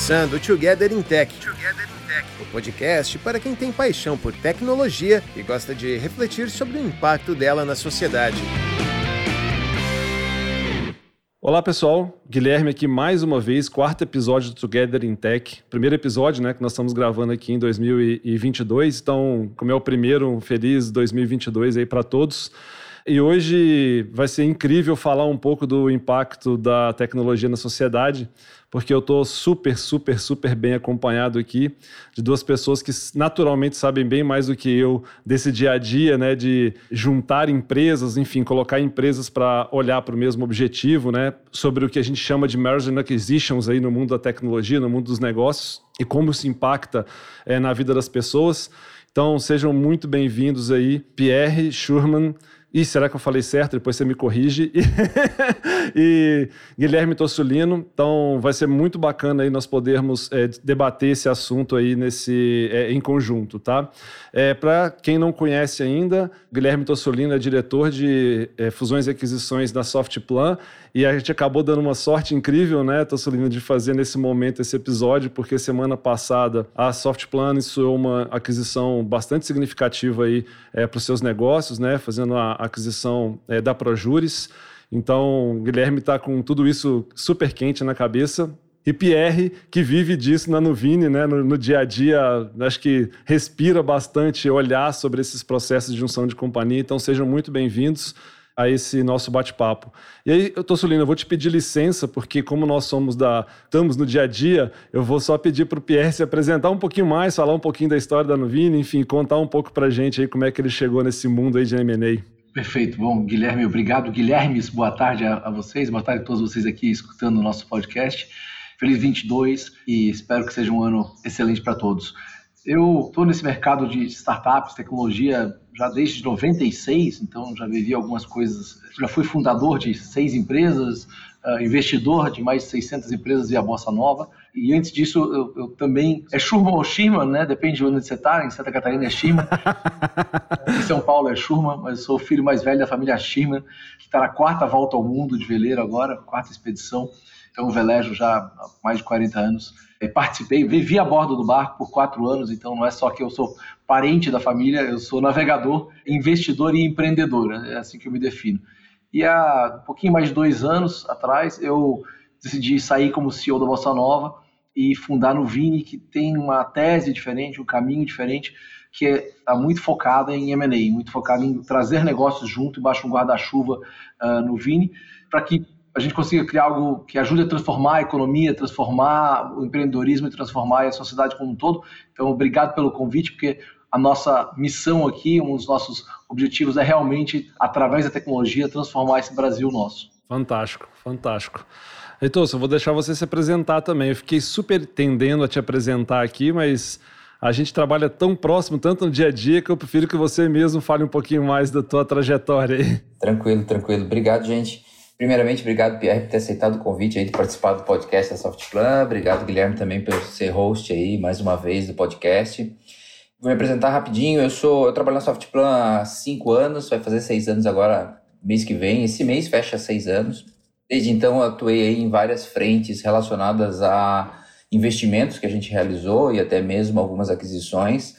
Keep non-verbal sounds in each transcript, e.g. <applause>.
começando o Together in Tech. Together in Tech. O podcast para quem tem paixão por tecnologia e gosta de refletir sobre o impacto dela na sociedade. Olá pessoal, Guilherme aqui mais uma vez, quarto episódio do Together in Tech. Primeiro episódio, né, que nós estamos gravando aqui em 2022. Então, como é o primeiro, um feliz 2022 aí para todos. E hoje vai ser incrível falar um pouco do impacto da tecnologia na sociedade, porque eu estou super, super, super bem acompanhado aqui de duas pessoas que naturalmente sabem bem mais do que eu desse dia a dia, né, de juntar empresas, enfim, colocar empresas para olhar para o mesmo objetivo, né, sobre o que a gente chama de merger and acquisitions aí no mundo da tecnologia, no mundo dos negócios e como isso impacta é, na vida das pessoas. Então, sejam muito bem-vindos aí, Pierre Schurman, Ih, será que eu falei certo? Depois você me corrige. <laughs> e Guilherme Tossulino. Então, vai ser muito bacana aí nós podermos é, debater esse assunto aí nesse, é, em conjunto, tá? É, Para quem não conhece ainda, Guilherme Tossulino é diretor de é, fusões e aquisições da Softplan e a gente acabou dando uma sorte incrível, né, Tossulino, de fazer nesse momento esse episódio, porque semana passada a Softplan iniciou uma aquisição bastante significativa aí é, para os seus negócios, né, fazendo a aquisição é, da Projuris. Então, Guilherme está com tudo isso super quente na cabeça. E Pierre, que vive disso na Nuvine, né, no, no, dia a dia, acho que respira bastante olhar sobre esses processos de junção de companhia. Então, sejam muito bem-vindos a esse nosso bate-papo. E aí, Tossulino, eu vou te pedir licença, porque como nós somos da. estamos no dia a dia, eu vou só pedir para o Pierre se apresentar um pouquinho mais, falar um pouquinho da história da Nuvine, enfim, contar um pouco para gente aí como é que ele chegou nesse mundo aí de M&A. Perfeito. Bom, Guilherme, obrigado. Guilhermes, boa tarde a, a, vocês, boa tarde a todos vocês aqui escutando o nosso podcast. Feliz 22 e espero que seja um ano excelente para todos. Eu estou nesse mercado de startups, tecnologia, já desde 96, então já vivi algumas coisas. Já fui fundador de seis empresas, uh, investidor de mais de 600 empresas via Bossa Nova. E antes disso, eu, eu também. É Schurman ou Schirman, né? Depende de onde você está. Em Santa Catarina é Schirman. <laughs> em São Paulo é Schurman, mas eu sou o filho mais velho da família Schirman, que está na quarta volta ao mundo de veleiro agora, quarta expedição. Então, velejo já há mais de 40 anos participei, vivi a bordo do barco por quatro anos, então não é só que eu sou parente da família, eu sou navegador, investidor e empreendedor, é assim que eu me defino. E há um pouquinho mais de dois anos atrás, eu decidi sair como CEO da Bossa Nova e fundar no Vini, que tem uma tese diferente, um caminho diferente, que está muito focada em M&A, muito focada em trazer negócios junto, embaixo do guarda-chuva uh, no Vini, para que a gente consiga criar algo que ajude a transformar a economia, transformar o empreendedorismo e transformar a sociedade como um todo. Então, obrigado pelo convite, porque a nossa missão aqui, um dos nossos objetivos é realmente, através da tecnologia, transformar esse Brasil nosso. Fantástico, fantástico. Heitor, eu vou deixar você se apresentar também. Eu fiquei super tendendo a te apresentar aqui, mas a gente trabalha tão próximo, tanto no dia a dia, que eu prefiro que você mesmo fale um pouquinho mais da tua trajetória aí. Tranquilo, tranquilo. Obrigado, gente. Primeiramente, obrigado, Pierre, por ter aceitado o convite aí de participar do podcast da Softplan. Obrigado, Guilherme, também por ser host aí, mais uma vez, do podcast. Vou me apresentar rapidinho. Eu sou, eu trabalho na Softplan há cinco anos, vai fazer seis anos agora, mês que vem. Esse mês fecha seis anos. Desde então, eu atuei aí em várias frentes relacionadas a investimentos que a gente realizou e até mesmo algumas aquisições.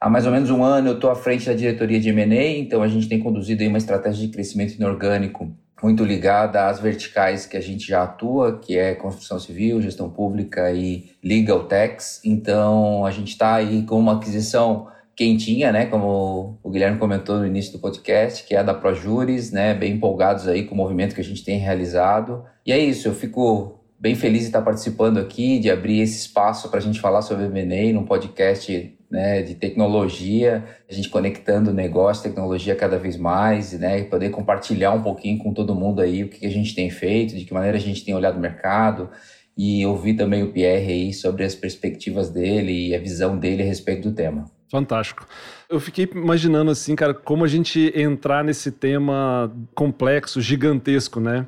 Há mais ou menos um ano eu estou à frente da diretoria de M&A, então a gente tem conduzido aí uma estratégia de crescimento inorgânico muito ligada às verticais que a gente já atua, que é construção civil, gestão pública e legal tax. Então, a gente está aí com uma aquisição quentinha, né, como o Guilherme comentou no início do podcast, que é a da Projuris, né, bem empolgados aí com o movimento que a gente tem realizado. E é isso, eu fico bem feliz de estar participando aqui, de abrir esse espaço para a gente falar sobre M&A num podcast né, de tecnologia, a gente conectando negócio, tecnologia cada vez mais, né, e poder compartilhar um pouquinho com todo mundo aí o que a gente tem feito, de que maneira a gente tem olhado o mercado e ouvir também o Pierre aí sobre as perspectivas dele e a visão dele a respeito do tema. Fantástico. Eu fiquei imaginando assim, cara, como a gente entrar nesse tema complexo, gigantesco, né?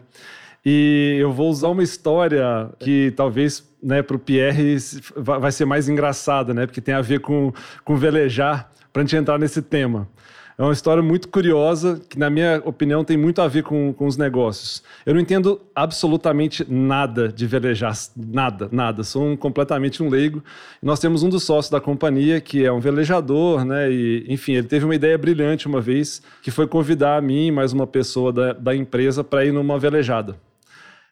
E eu vou usar uma história que talvez né, para o Pierre vai ser mais engraçada, né? Porque tem a ver com, com velejar, para a gente entrar nesse tema. É uma história muito curiosa, que, na minha opinião, tem muito a ver com, com os negócios. Eu não entendo absolutamente nada de velejar, nada, nada. Sou um, completamente um leigo. Nós temos um dos sócios da companhia, que é um velejador, né? E, enfim, ele teve uma ideia brilhante uma vez, que foi convidar a mim e mais uma pessoa da, da empresa para ir numa velejada.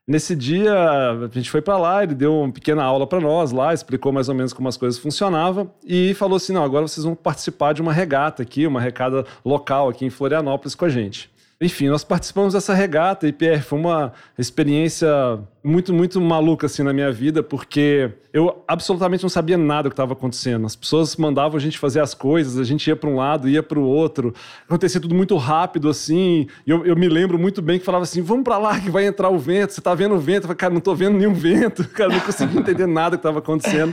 Nesse dia, a gente foi para lá, ele deu uma pequena aula para nós lá, explicou mais ou menos como as coisas funcionavam e falou assim: não, agora vocês vão participar de uma regata aqui, uma regata local aqui em Florianópolis com a gente. Enfim, nós participamos dessa regata e, Pierre, foi uma experiência muito, muito maluca assim na minha vida, porque eu absolutamente não sabia nada do que estava acontecendo. As pessoas mandavam a gente fazer as coisas, a gente ia para um lado, ia para o outro. Acontecia tudo muito rápido assim. E eu, eu me lembro muito bem que falava assim: vamos para lá que vai entrar o vento. Você está vendo o vento? Eu falei, cara, não estou vendo nenhum vento. <laughs> Cara, não conseguia entender nada do que estava acontecendo.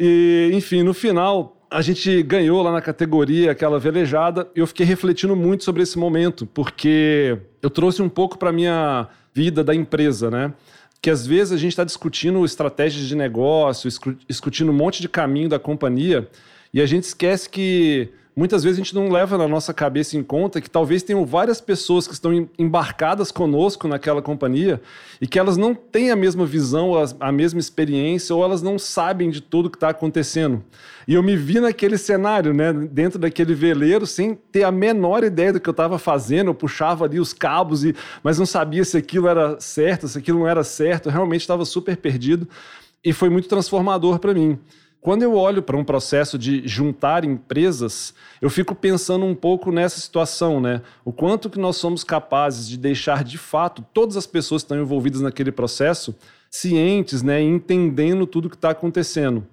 E, enfim, no final, a gente ganhou lá na categoria aquela velejada e eu fiquei refletindo muito sobre esse momento, porque eu trouxe um pouco para minha vida da empresa, né? Que às vezes a gente está discutindo estratégias de negócio, discutindo um monte de caminho da companhia e a gente esquece que muitas vezes a gente não leva na nossa cabeça em conta que talvez tenham várias pessoas que estão embarcadas conosco naquela companhia e que elas não têm a mesma visão, a mesma experiência ou elas não sabem de tudo que está acontecendo. E eu me vi naquele cenário, né, dentro daquele veleiro, sem ter a menor ideia do que eu estava fazendo. Eu puxava ali os cabos, e, mas não sabia se aquilo era certo, se aquilo não era certo. Eu realmente estava super perdido e foi muito transformador para mim. Quando eu olho para um processo de juntar empresas, eu fico pensando um pouco nessa situação, né? O quanto que nós somos capazes de deixar de fato todas as pessoas que estão envolvidas naquele processo cientes, né, entendendo tudo que está acontecendo.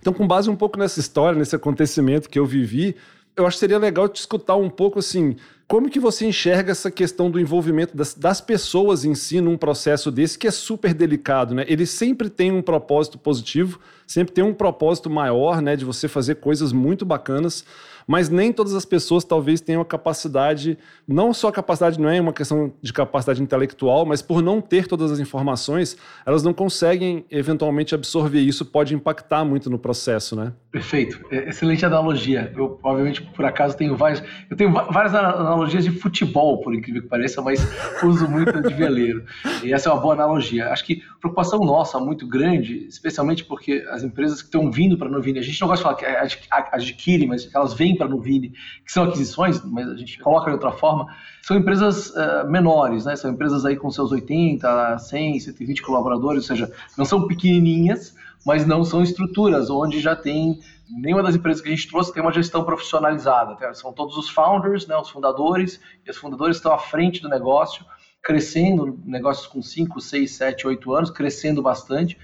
Então, com base um pouco nessa história, nesse acontecimento que eu vivi, eu acho que seria legal te escutar um pouco assim, como que você enxerga essa questão do envolvimento das, das, pessoas em si num processo desse que é super delicado, né? Ele sempre tem um propósito positivo, sempre tem um propósito maior, né, de você fazer coisas muito bacanas, mas nem todas as pessoas talvez tenham a capacidade, não só a capacidade não é uma questão de capacidade intelectual, mas por não ter todas as informações, elas não conseguem eventualmente absorver isso, pode impactar muito no processo, né? Perfeito, é, excelente analogia. Eu, obviamente, por acaso tenho várias, eu tenho várias analogias de futebol, por incrível que pareça, mas <laughs> uso muito de veleiro. E essa é uma boa analogia. Acho que preocupação nossa muito grande, especialmente porque as empresas que estão vindo para a Novini, a gente não gosta de falar que adquirem, mas elas vêm para a Nuvini, que são aquisições, mas a gente coloca de outra forma, são empresas uh, menores, né? São empresas aí com seus 80, 100, 120 colaboradores, ou seja, não são pequenininhas, mas não são estruturas onde já tem nenhuma das empresas que a gente trouxe tem uma gestão profissionalizada. São todos os founders, né, os fundadores, e os fundadores estão à frente do negócio, crescendo, negócios com 5, 6, 7, 8 anos, crescendo bastante.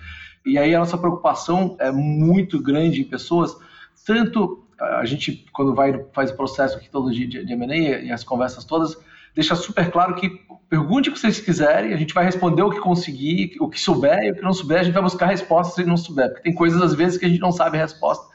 E aí a nossa preocupação é muito grande em pessoas, tanto a gente, quando vai faz o processo aqui todo de, de, de e as conversas todas, deixa super claro que pergunte o que vocês quiserem, a gente vai responder o que conseguir, o que souber, e o que não souber, a gente vai buscar respostas se não souber, porque tem coisas às vezes que a gente não sabe a resposta,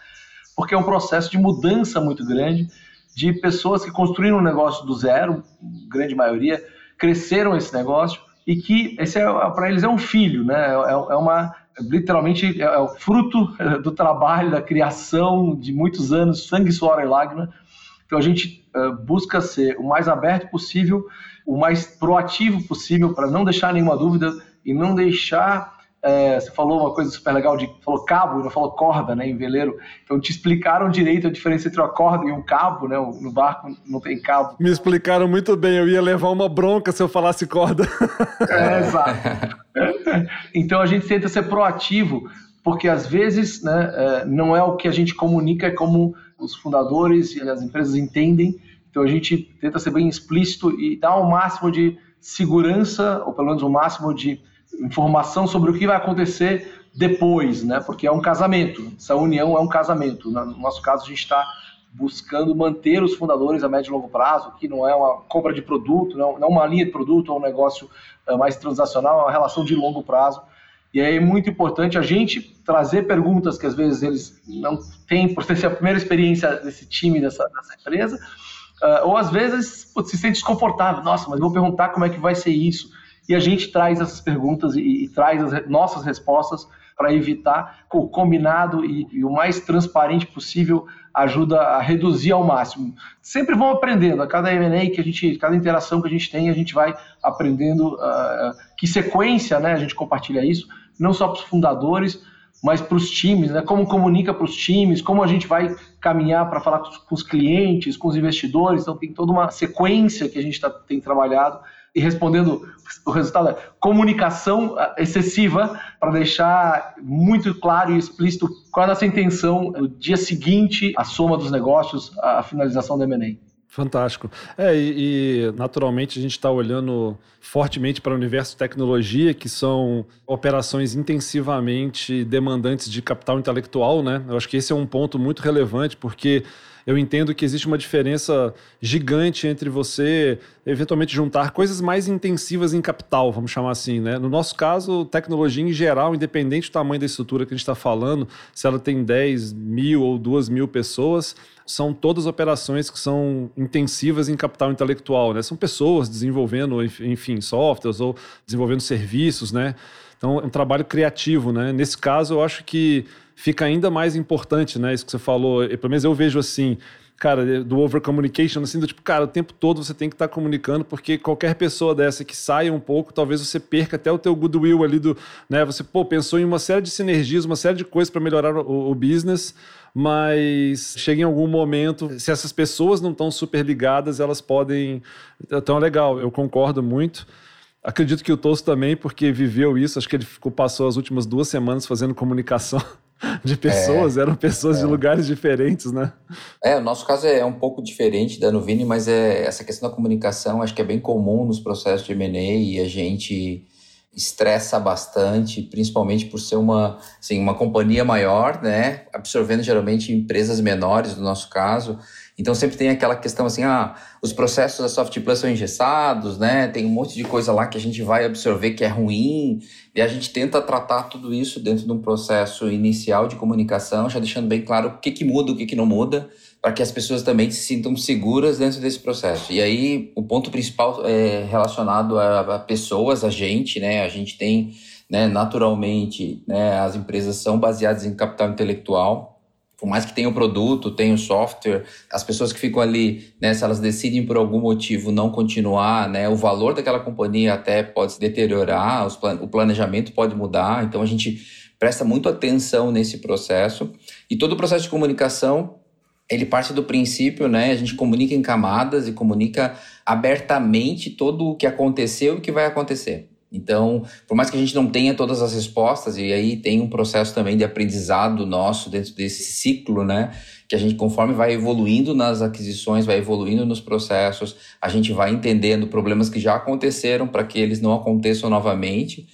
porque é um processo de mudança muito grande de pessoas que construíram um negócio do zero, grande maioria, cresceram esse negócio e que esse é, para eles é um filho, né? É, é uma literalmente é, é o fruto é, do trabalho, da criação de muitos anos, sangue, suor e lágrima. Então a gente uh, busca ser o mais aberto possível, o mais proativo possível para não deixar nenhuma dúvida e não deixar é, você falou uma coisa super legal de falou cabo não falou corda, né, em veleiro. Então te explicaram direito a diferença entre uma corda e um cabo, né? No barco não tem cabo. Me explicaram muito bem. Eu ia levar uma bronca se eu falasse corda. É, <laughs> exato. então a gente tenta ser proativo, porque às vezes, né, é, não é o que a gente comunica, é como os fundadores e as empresas entendem. Então a gente tenta ser bem explícito e dar o máximo de segurança, ou pelo menos o máximo de informação sobre o que vai acontecer depois, né? Porque é um casamento. Essa união é um casamento. No nosso caso, a gente está buscando manter os fundadores a médio e longo prazo, que não é uma compra de produto, não, não uma linha de produto, é um negócio é, mais transacional, é uma relação de longo prazo. E aí é muito importante a gente trazer perguntas que às vezes eles não têm, por ser a primeira experiência desse time, dessa, dessa empresa, uh, ou às vezes se sente desconfortável. Nossa, mas vou perguntar como é que vai ser isso e a gente traz essas perguntas e, e traz as nossas respostas para evitar o combinado e, e, o mais transparente possível ajuda a reduzir ao máximo. Sempre vão aprendendo, a cada M&A que a gente, cada interação que a gente tem, a gente vai aprendendo uh, que sequência, né, a gente compartilha isso, não só para os fundadores, mas para os times, né, como comunica para os times, como a gente vai caminhar para falar com os, clientes, com os investidores, então tem toda uma sequência que a gente tá, tem trabalhado e respondendo o resultado é comunicação ah, excessiva para deixar muito claro e explícito qual é a nossa intenção no dia seguinte, a soma dos negócios, a finalização do M&A. Fantástico. É, e, e naturalmente a gente está olhando fortemente para o universo de tecnologia, que são operações intensivamente demandantes de capital intelectual, né? Eu acho que esse é um ponto muito relevante, porque eu entendo que existe uma diferença gigante entre você eventualmente juntar coisas mais intensivas em capital, vamos chamar assim, né? No nosso caso, tecnologia em geral, independente do tamanho da estrutura que a gente está falando, se ela tem 10 mil ou 2 mil pessoas, são todas operações que são intensivas em capital intelectual, né? São pessoas desenvolvendo, enfim, softwares ou desenvolvendo serviços, né? Então, é um trabalho criativo, né? Nesse caso, eu acho que fica ainda mais importante, né? Isso que você falou. E, pelo menos eu vejo assim, cara, do over communication, assim, do tipo, cara, o tempo todo você tem que estar tá comunicando, porque qualquer pessoa dessa que saia um pouco, talvez você perca até o teu goodwill ali do, né? Você, pô, pensou em uma série de sinergias, uma série de coisas para melhorar o, o business, mas chega em algum momento, se essas pessoas não estão super ligadas, elas podem. Então é legal, eu concordo muito. Acredito que o Tosso também, porque viveu isso, acho que ele ficou, passou as últimas duas semanas fazendo comunicação <laughs> <laughs> de pessoas, é, eram pessoas é. de lugares diferentes, né? É, o nosso caso é um pouco diferente da Nuvini, mas é essa questão da comunicação acho que é bem comum nos processos de M&A e a gente estressa bastante, principalmente por ser uma, assim, uma companhia maior, né? Absorvendo geralmente empresas menores, no nosso caso. Então sempre tem aquela questão assim, ah, os processos da Softplus são engessados, né? Tem um monte de coisa lá que a gente vai absorver que é ruim, e a gente tenta tratar tudo isso dentro de um processo inicial de comunicação, já deixando bem claro o que, que muda, o que, que não muda, para que as pessoas também se sintam seguras dentro desse processo. E aí o ponto principal é relacionado a, a pessoas, a gente, né? A gente tem, né, naturalmente, né, as empresas são baseadas em capital intelectual, por mais que tenha o produto, tenha o software, as pessoas que ficam ali, né, se elas decidem por algum motivo não continuar, né, o valor daquela companhia até pode se deteriorar, o planejamento pode mudar, então a gente presta muito atenção nesse processo. E todo o processo de comunicação, ele parte do princípio, né, a gente comunica em camadas e comunica abertamente todo o que aconteceu e o que vai acontecer. Então, por mais que a gente não tenha todas as respostas, e aí tem um processo também de aprendizado nosso dentro desse ciclo, né? Que a gente, conforme vai evoluindo nas aquisições, vai evoluindo nos processos, a gente vai entendendo problemas que já aconteceram para que eles não aconteçam novamente.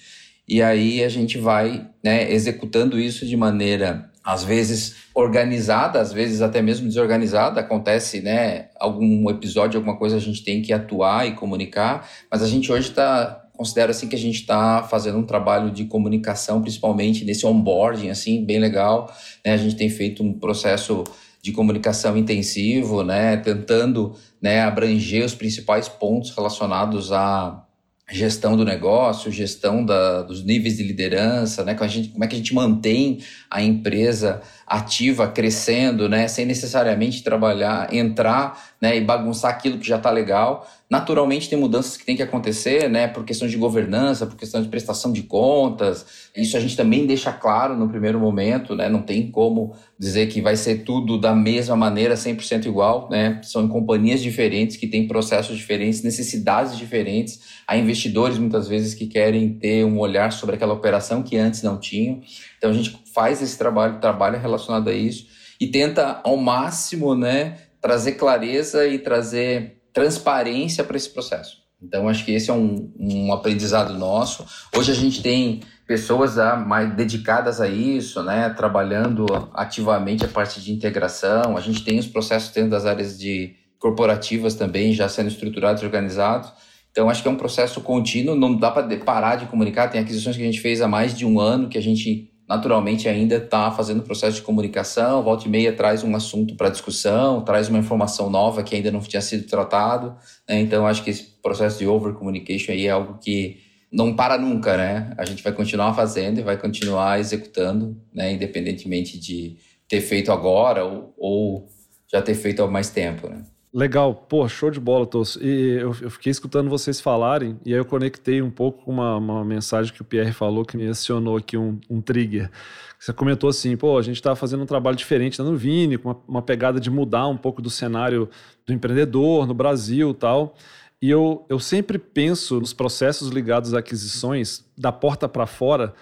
E aí a gente vai né, executando isso de maneira, às vezes, organizada, às vezes até mesmo desorganizada. Acontece, né? Algum episódio, alguma coisa a gente tem que atuar e comunicar, mas a gente hoje está considero assim que a gente está fazendo um trabalho de comunicação, principalmente nesse onboarding, assim, bem legal. Né? A gente tem feito um processo de comunicação intensivo, né? Tentando né, abranger os principais pontos relacionados à gestão do negócio, gestão da, dos níveis de liderança, né? Como, a gente, como é que a gente mantém a empresa ativa, crescendo, né? Sem necessariamente trabalhar, entrar né, e bagunçar aquilo que já está legal. Naturalmente tem mudanças que tem que acontecer, né, por questão de governança, por questão de prestação de contas. Isso a gente também deixa claro no primeiro momento, né? Não tem como dizer que vai ser tudo da mesma maneira, 100% igual, né? São companhias diferentes que têm processos diferentes, necessidades diferentes. Há investidores muitas vezes que querem ter um olhar sobre aquela operação que antes não tinham. Então a gente faz esse trabalho, trabalho relacionado a isso e tenta ao máximo, né, trazer clareza e trazer transparência para esse processo. Então, acho que esse é um, um aprendizado nosso. Hoje a gente tem pessoas ah, mais dedicadas a isso, né, trabalhando ativamente a parte de integração. A gente tem os processos dentro das áreas de corporativas também já sendo estruturados e organizados. Então, acho que é um processo contínuo, não dá para parar de comunicar. Tem aquisições que a gente fez há mais de um ano que a gente naturalmente ainda está fazendo processo de comunicação, volta e meia traz um assunto para discussão, traz uma informação nova que ainda não tinha sido tratado. Né? Então, acho que esse processo de over communication aí é algo que não para nunca, né? A gente vai continuar fazendo e vai continuar executando, né? Independentemente de ter feito agora ou, ou já ter feito há mais tempo, né? Legal, pô, show de bola, Tos. E eu, eu, fiquei escutando vocês falarem, e aí eu conectei um pouco com uma, uma mensagem que o Pierre falou que me acionou aqui um, um trigger. Você comentou assim, pô, a gente está fazendo um trabalho diferente no Vini, com uma, uma, pegada de mudar um pouco do cenário do empreendedor no Brasil tal. E eu, eu sempre penso nos processos ligados a aquisições da porta para fora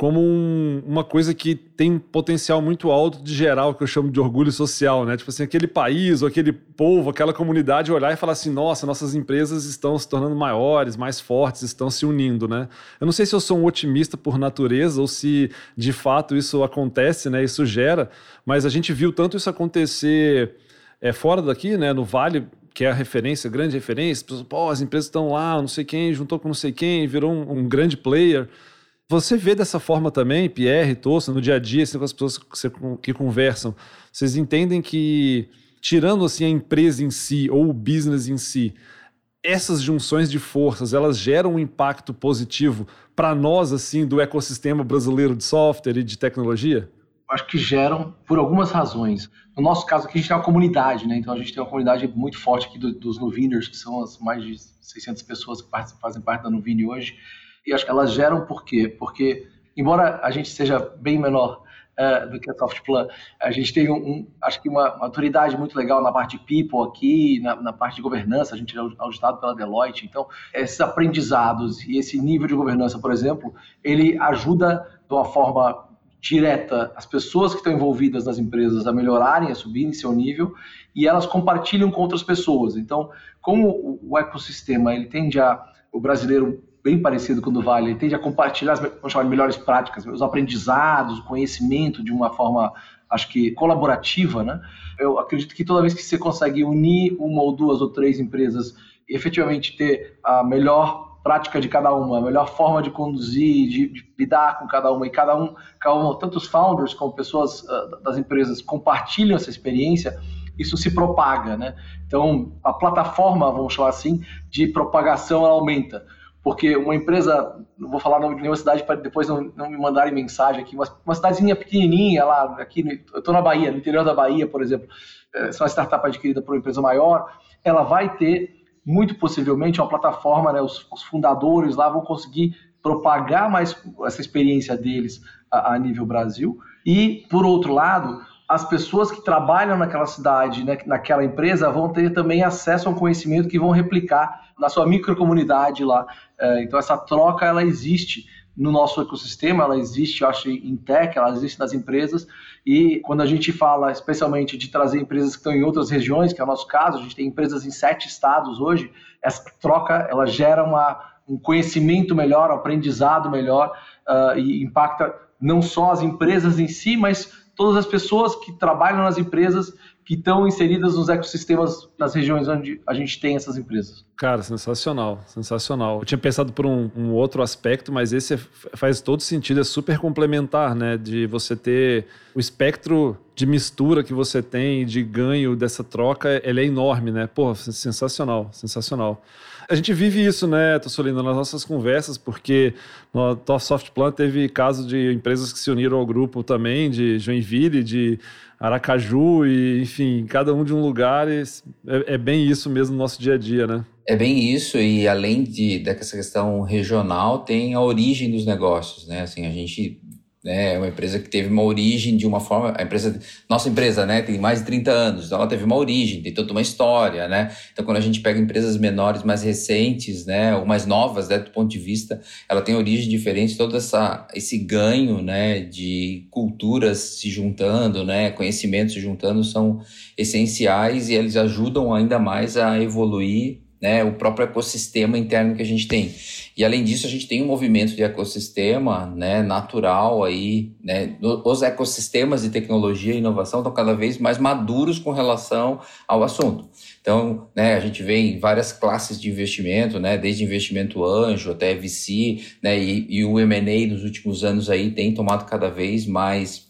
como um, uma coisa que tem potencial muito alto de gerar o que eu chamo de orgulho social, né? Tipo assim, aquele país ou aquele povo, aquela comunidade olhar e falar assim, nossa, nossas empresas estão se tornando maiores, mais fortes, estão se unindo, né? Eu não sei se eu sou um otimista por natureza ou se de fato isso acontece, né? Isso gera, mas a gente viu tanto isso acontecer é, fora daqui, né? No Vale, que é a referência, grande referência, pô, as empresas estão lá, não sei quem, juntou com não sei quem, virou um, um grande player. Você vê dessa forma também, Pierre, Tossa, no dia a dia, assim, com as pessoas que, conversam, vocês entendem que, tirando assim a empresa em si ou o business em si, essas junções de forças, elas geram um impacto positivo para nós, assim, do ecossistema brasileiro de software e de tecnologia? Acho que geram por algumas razões. No nosso caso aqui, a gente tem uma comunidade, né? Então, a gente tem uma comunidade muito forte aqui do, dos Nuviners, que são as mais de 600 pessoas que fazem parte da Nuvini hoje. E acho que elas geram por quê? Porque, embora a gente seja bem menor uh, do que a Softplan, a gente tem, um, um, acho que uma maturidade muito legal na parte de people aqui, na, na, parte de governança, a gente é auditado pela Deloitte, então esses aprendizados e esse nível de governança, por exemplo, ele ajuda de uma forma direta as pessoas que estão envolvidas nas empresas a melhorarem, a subirem seu nível e elas compartilham com outras pessoas. Então, como o ecossistema ele tende a o brasileiro bem parecido com o do Vale, ele tende a compartilhar as vamos chamar de melhores práticas, os aprendizados, o conhecimento de uma forma, acho que colaborativa, né? Eu acredito que toda vez que você consegue unir uma ou duas ou três empresas e efetivamente ter a melhor prática de cada uma, a melhor forma de conduzir, de, de lidar com cada uma, e cada um, cada um, tanto os founders como pessoas uh, das empresas compartilham essa experiência, isso se propaga, né? Então, a plataforma, vamos chamar assim, de propagação aumenta porque uma empresa, não vou falar o nome de nenhuma cidade para depois não, não, me mandarem mensagem aqui, mas uma cidadezinha pequenininha lá, aqui, eu estou na Bahia, no interior da Bahia, por exemplo, é, se uma startup adquirida por uma empresa maior, ela vai ter, muito possivelmente, uma plataforma, né, os, os fundadores lá vão conseguir propagar mais essa experiência deles a, a nível Brasil, e, por outro lado, as pessoas que trabalham naquela cidade, né, naquela empresa, vão ter também acesso a um conhecimento que vão replicar na sua microcomunidade lá. É, então, essa troca, ela existe no nosso ecossistema, ela existe, eu acho, em tech, ela existe nas empresas, e quando a gente fala especialmente de trazer empresas que estão em outras regiões, que é o nosso caso, a gente tem empresas em sete estados hoje, essa troca, ela gera uma, um conhecimento melhor, um aprendizado melhor, uh, e impacta não só as empresas em si, mas todas as pessoas que trabalham nas empresas que estão inseridas nos ecossistemas nas regiões onde a gente tem essas empresas. Cara, sensacional, sensacional. Eu tinha pensado por um, um outro aspecto, mas esse é, faz todo sentido, é super complementar, né? De você ter o espectro de mistura que você tem, de ganho dessa troca, ele é enorme, né? Pô, sensacional, sensacional a gente vive isso, né, Tossolino, nas nossas conversas, porque no Top Soft Plan teve casos de empresas que se uniram ao grupo também, de Joinville, de Aracaju, e enfim, cada um de um lugar. é, é bem isso mesmo no nosso dia a dia, né? É bem isso, e além de, dessa questão regional, tem a origem dos negócios, né? Assim, a gente né? É uma empresa que teve uma origem de uma forma. A empresa, nossa empresa, né? Tem mais de 30 anos, então ela teve uma origem, tem toda uma história, né? Então, quando a gente pega empresas menores, mais recentes, né? Ou mais novas, né? Do ponto de vista, ela tem origem diferente, todo essa, esse ganho, né? De culturas se juntando, né? Conhecimentos se juntando são essenciais e eles ajudam ainda mais a evoluir né, o próprio ecossistema interno que a gente tem. E além disso, a gente tem um movimento de ecossistema né, natural aí, né, os ecossistemas de tecnologia e inovação estão cada vez mais maduros com relação ao assunto. Então, né, a gente vê em várias classes de investimento, né, desde investimento anjo até VC, né, e, e o M&A nos últimos anos aí tem tomado cada vez mais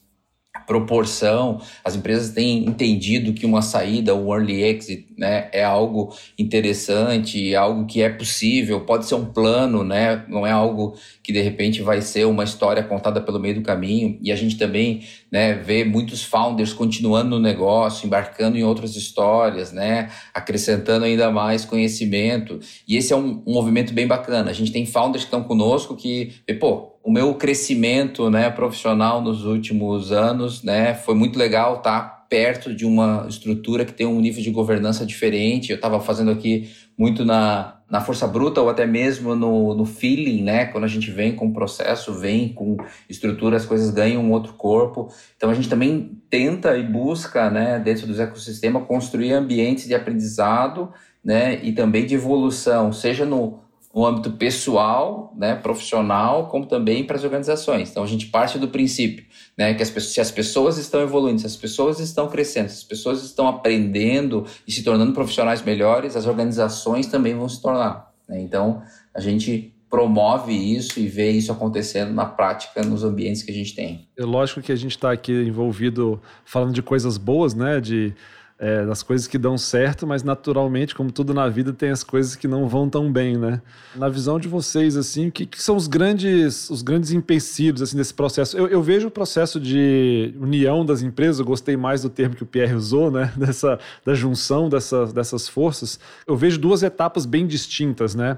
proporção, as empresas têm entendido que uma saída, o early exit, né, é algo interessante, algo que é possível, pode ser um plano, né, não é algo que de repente vai ser uma história contada pelo meio do caminho. E a gente também, né, vê muitos founders continuando no negócio, embarcando em outras histórias, né, acrescentando ainda mais conhecimento. E esse é um, um movimento bem bacana. A gente tem founders que estão conosco que, pô, o meu crescimento né, profissional nos últimos anos né, foi muito legal tá perto de uma estrutura que tem um nível de governança diferente. Eu estava fazendo aqui muito na, na força bruta ou até mesmo no, no feeling, né? Quando a gente vem com processo, vem com estrutura, as coisas ganham um outro corpo. Então a gente também tenta e busca, né, dentro do ecossistema, construir ambientes de aprendizado né, e também de evolução, seja no no âmbito pessoal, né, profissional, como também para as organizações. Então a gente parte do princípio, né, que as pessoas, se as pessoas estão evoluindo, se as pessoas estão crescendo, se as pessoas estão aprendendo e se tornando profissionais melhores, as organizações também vão se tornar. Né? Então a gente promove isso e vê isso acontecendo na prática nos ambientes que a gente tem. É lógico que a gente está aqui envolvido falando de coisas boas, né, de é, das coisas que dão certo, mas naturalmente, como tudo na vida, tem as coisas que não vão tão bem, né? Na visão de vocês, assim, o que, que são os grandes, os grandes empecilhos assim, desse processo? Eu, eu, vejo o processo de união das empresas, eu gostei mais do termo que o Pierre usou, né? <laughs> Dessa, da junção dessa, dessas forças. Eu vejo duas etapas bem distintas, né?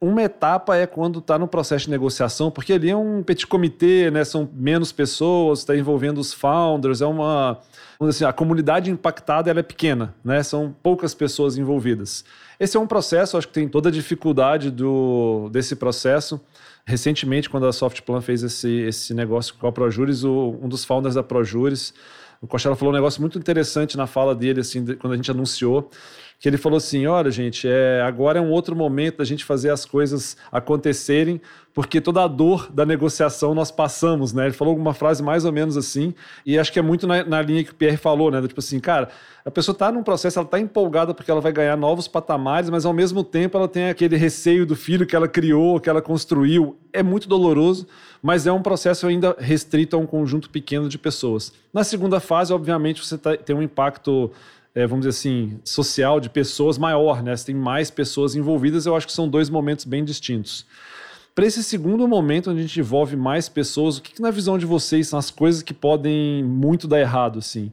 Uma etapa é quando está no processo de negociação, porque ali é um petit comitê, né? São menos pessoas, está envolvendo os founders, é uma assim, a comunidade impactada ela é pequena, né? São poucas pessoas envolvidas. Esse é um processo, acho que tem toda a dificuldade do, desse processo. Recentemente, quando a Softplan fez esse, esse negócio com a Projuris, o, um dos founders da Projuris, o Costello falou um negócio muito interessante na fala dele, assim, quando a gente anunciou, que ele falou assim: olha, gente, é, agora é um outro momento da gente fazer as coisas acontecerem, porque toda a dor da negociação nós passamos, né? Ele falou alguma frase mais ou menos assim, e acho que é muito na, na linha que o Pierre falou, né? Tipo assim, cara, a pessoa está num processo, ela está empolgada porque ela vai ganhar novos patamares, mas ao mesmo tempo ela tem aquele receio do filho que ela criou, que ela construiu. É muito doloroso, mas é um processo ainda restrito a um conjunto pequeno de pessoas. Na segunda fase, obviamente, você tá, tem um impacto é, vamos dizer assim, social de pessoas maior, né? Você tem mais pessoas envolvidas, eu acho que são dois momentos bem distintos. Para esse segundo momento, onde a gente envolve mais pessoas, o que, que, na visão de vocês são as coisas que podem muito dar errado, assim?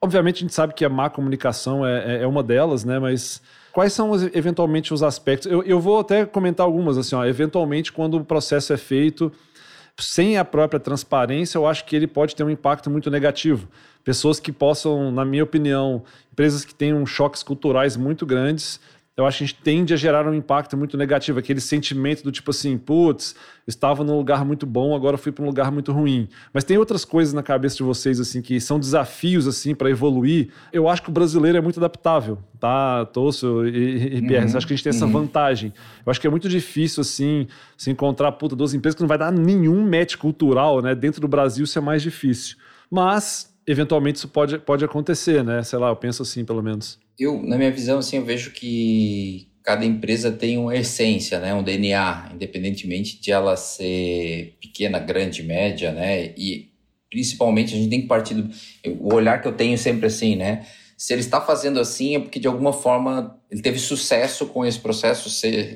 Obviamente a gente sabe que a má comunicação é, é, é uma delas, né? Mas quais são eventualmente os aspectos? Eu, eu vou até comentar algumas, assim, ó, eventualmente quando o processo é feito sem a própria transparência, eu acho que ele pode ter um impacto muito negativo. Pessoas que possam, na minha opinião, empresas que tenham choques culturais muito grandes, eu acho que a gente tende a gerar um impacto muito negativo, aquele sentimento do tipo assim, putz, estava num lugar muito bom, agora fui para um lugar muito ruim. Mas tem outras coisas na cabeça de vocês assim que são desafios assim para evoluir. Eu acho que o brasileiro é muito adaptável, tá? Tosso e, e Pierre, uhum, acho que a gente tem essa uhum. vantagem. Eu acho que é muito difícil assim se encontrar puta duas empresas que não vai dar nenhum match cultural, né? Dentro do Brasil isso é mais difícil. Mas eventualmente isso pode, pode acontecer, né? Sei lá, eu penso assim, pelo menos. Eu, na minha visão, assim, eu vejo que cada empresa tem uma essência, né? Um DNA, independentemente de ela ser pequena, grande, média, né? E principalmente a gente tem que partir do... O olhar que eu tenho sempre assim, né? Se ele está fazendo assim é porque de alguma forma ele teve sucesso com esse processo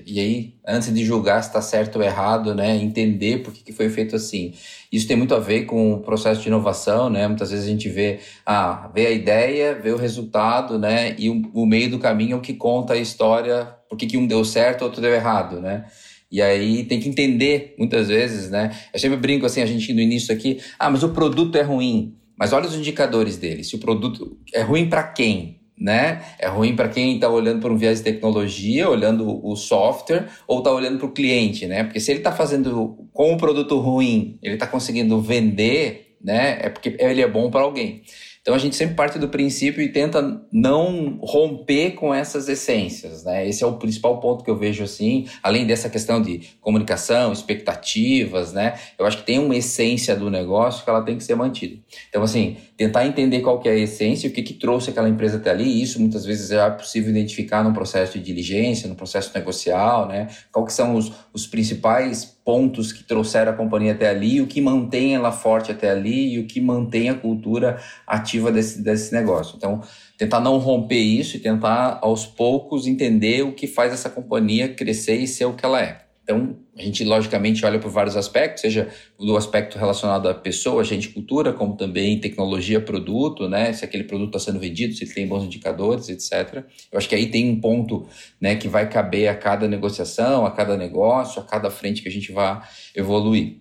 e aí antes de julgar se está certo ou errado, né, entender por que, que foi feito assim. Isso tem muito a ver com o processo de inovação, né? Muitas vezes a gente vê, ah, vê a ideia, vê o resultado, né? E o, o meio do caminho é o que conta a história, por que, que um deu certo, outro deu errado, né? E aí tem que entender muitas vezes, né? Eu sempre brinco assim, a gente no início aqui, ah, mas o produto é ruim. Mas olha os indicadores dele. Se o produto é ruim para quem? Né? É ruim para quem está olhando por um viés de tecnologia, olhando o software, ou está olhando para o cliente, né? Porque se ele está fazendo com o produto ruim, ele está conseguindo vender, né? É porque ele é bom para alguém. Então a gente sempre parte do princípio e tenta não romper com essas essências, né? Esse é o principal ponto que eu vejo assim, além dessa questão de comunicação, expectativas, né? Eu acho que tem uma essência do negócio que ela tem que ser mantida. Então assim, tentar entender qual que é a essência, o que que trouxe aquela empresa até ali, isso muitas vezes é possível identificar num processo de diligência, no processo negocial, né? Qual que são os, os principais pontos que trouxeram a companhia até ali, o que mantém ela forte até ali e o que mantém a cultura ativa desse, desse negócio. Então, tentar não romper isso e tentar aos poucos entender o que faz essa companhia crescer e ser o que ela é. Então, a gente logicamente olha por vários aspectos, seja do aspecto relacionado à pessoa, gente, cultura, como também tecnologia, produto, né? Se aquele produto está sendo vendido, se ele tem bons indicadores, etc. Eu acho que aí tem um ponto, né, que vai caber a cada negociação, a cada negócio, a cada frente que a gente vai evoluir.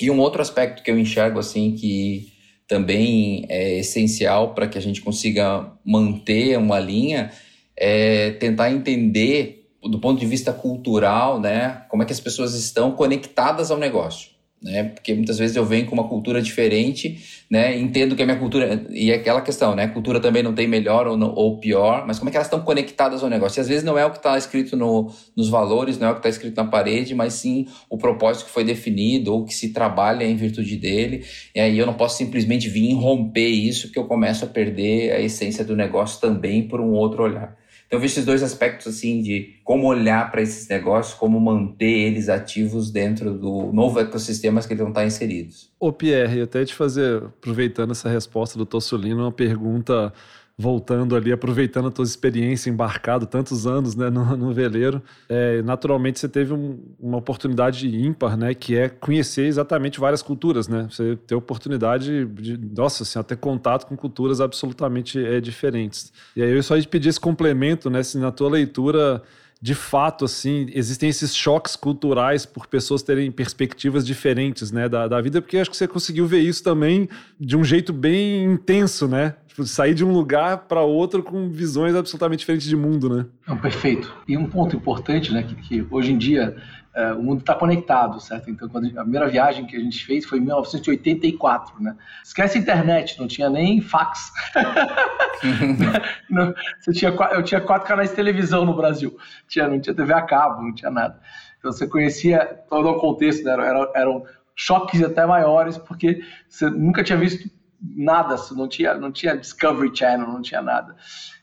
E um outro aspecto que eu enxergo assim que também é essencial para que a gente consiga manter uma linha é tentar entender do ponto de vista cultural, né, como é que as pessoas estão conectadas ao negócio, né? Porque muitas vezes eu venho com uma cultura diferente, né? Entendo que a minha cultura e é aquela questão, né? Cultura também não tem melhor ou, não, ou pior, mas como é que elas estão conectadas ao negócio? E às vezes não é o que está escrito no, nos valores, não é o que está escrito na parede, mas sim o propósito que foi definido ou que se trabalha em virtude dele. E aí eu não posso simplesmente vir romper isso, que eu começo a perder a essência do negócio também por um outro olhar. Então, eu vejo esses dois aspectos, assim, de como olhar para esses negócios, como manter eles ativos dentro do novo ecossistema que eles vão estar inseridos. Ô, Pierre, até te fazer, aproveitando essa resposta do Tossolino, uma pergunta voltando ali, aproveitando a tua experiência embarcado tantos anos né, <laughs> no, no veleiro, é, naturalmente você teve um, uma oportunidade ímpar, né, que é conhecer exatamente várias culturas, né? Você ter oportunidade de, nossa, assim, ter contato com culturas absolutamente é, diferentes. E aí eu só ia pedir esse complemento, né, se na tua leitura de fato, assim, existem esses choques culturais por pessoas terem perspectivas diferentes, né, da, da vida, porque acho que você conseguiu ver isso também de um jeito bem intenso, né? Tipo, sair de um lugar para outro com visões absolutamente diferentes de mundo, né? Não, perfeito. E um ponto importante, né, que, que hoje em dia é, o mundo está conectado, certo? Então, quando a primeira viagem que a gente fez foi em 1984, né? Esquece a internet, não tinha nem fax. <laughs> <laughs> não, você tinha, eu tinha quatro canais de televisão no Brasil, tinha, não tinha TV a cabo, não tinha nada. Então, você conhecia todo o contexto, né? eram, eram choques até maiores, porque você nunca tinha visto nada, não tinha, não tinha Discovery Channel, não tinha nada.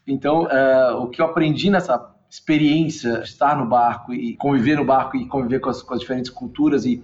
Então, uh, o que eu aprendi nessa experiência de estar no barco e conviver no barco e conviver com as, com as diferentes culturas e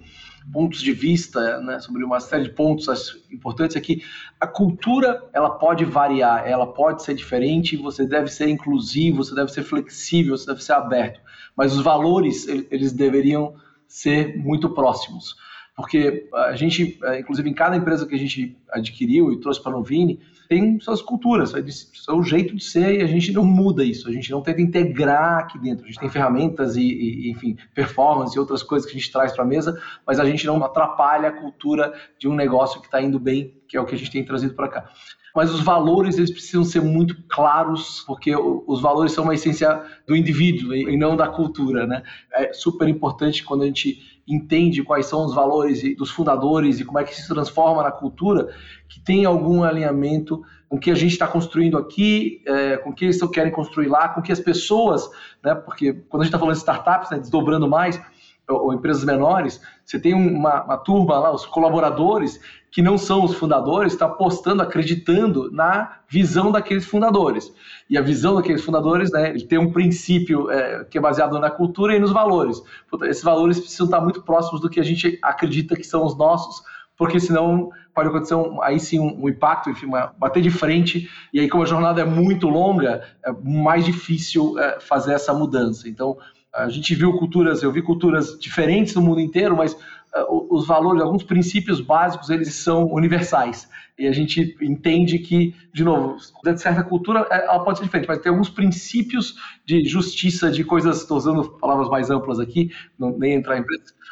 pontos de vista né, sobre uma série de pontos importantes é que a cultura ela pode variar, ela pode ser diferente, você deve ser inclusivo, você deve ser flexível, você deve ser aberto, mas os valores eles deveriam ser muito próximos, porque a gente, é, inclusive em cada empresa que a gente adquiriu e trouxe para o Novini, tem suas culturas, seu jeito de ser e a gente não muda isso, a gente não tenta integrar aqui dentro. A gente tem ferramentas e, e enfim, performance e outras coisas que a gente traz para a mesa, mas a gente não atrapalha a cultura de um negócio que está indo bem, que é o que a gente tem trazido para cá mas os valores eles precisam ser muito claros, porque os valores são uma essência do indivíduo e não da cultura, né? É super importante quando a gente entende quais são os valores dos fundadores e como é que se transforma na cultura, que tem algum alinhamento com o que a gente está construindo aqui, é, com o que eles querem construir lá, com que as pessoas, né? Porque quando a gente está falando de startups, né, desdobrando mais, ou, empresas menores, você tem uma, uma, turma lá, os colaboradores, que não são os fundadores, está apostando, acreditando na visão daqueles fundadores. E a visão daqueles fundadores, né, ele tem um princípio é, que é baseado na cultura e nos valores. Esses valores precisam estar muito próximos do que a gente acredita que são os nossos, porque senão pode acontecer um, aí sim um, um impacto, enfim, uma, bater de frente, e aí como a jornada é muito longa, é mais difícil é, fazer essa mudança. Então, a gente viu culturas, eu vi culturas diferentes no mundo inteiro, mas uh, os valores, alguns princípios básicos, eles são universais. E a gente entende que, de novo, de certa cultura, é, ela pode ser diferente, mas tem alguns princípios de justiça, de coisas, estou usando palavras mais amplas aqui, não, nem entrar em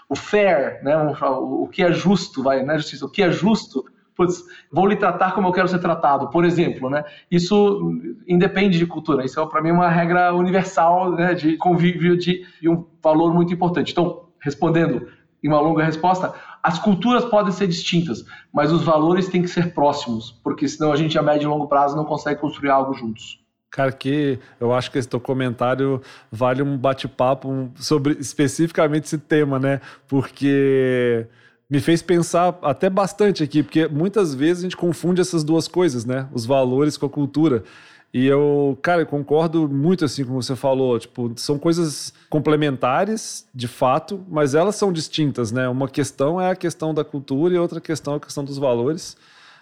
o fair, né, o, que é justo, vai, né, justiça, o que é justo putz, vou lhe tratar como eu quero ser tratado, por exemplo, né? Isso independe de cultura, isso é para mim uma regra universal né, de convívio de, de um valor muito importante. Então, respondendo, em uma longa resposta, as culturas podem ser distintas, mas os valores têm que ser próximos, porque senão a gente a médio e longo prazo não consegue construir algo juntos. Cara, que eu acho que esse teu comentário vale um bate-papo sobre especificamente esse tema, né? Porque me fez pensar até bastante aqui, porque muitas vezes a gente confunde essas duas coisas, né? Os valores com a cultura. E eu, cara, eu concordo muito assim com você falou, tipo, são coisas complementares, de fato, mas elas são distintas, né? Uma questão é a questão da cultura e outra questão é a questão dos valores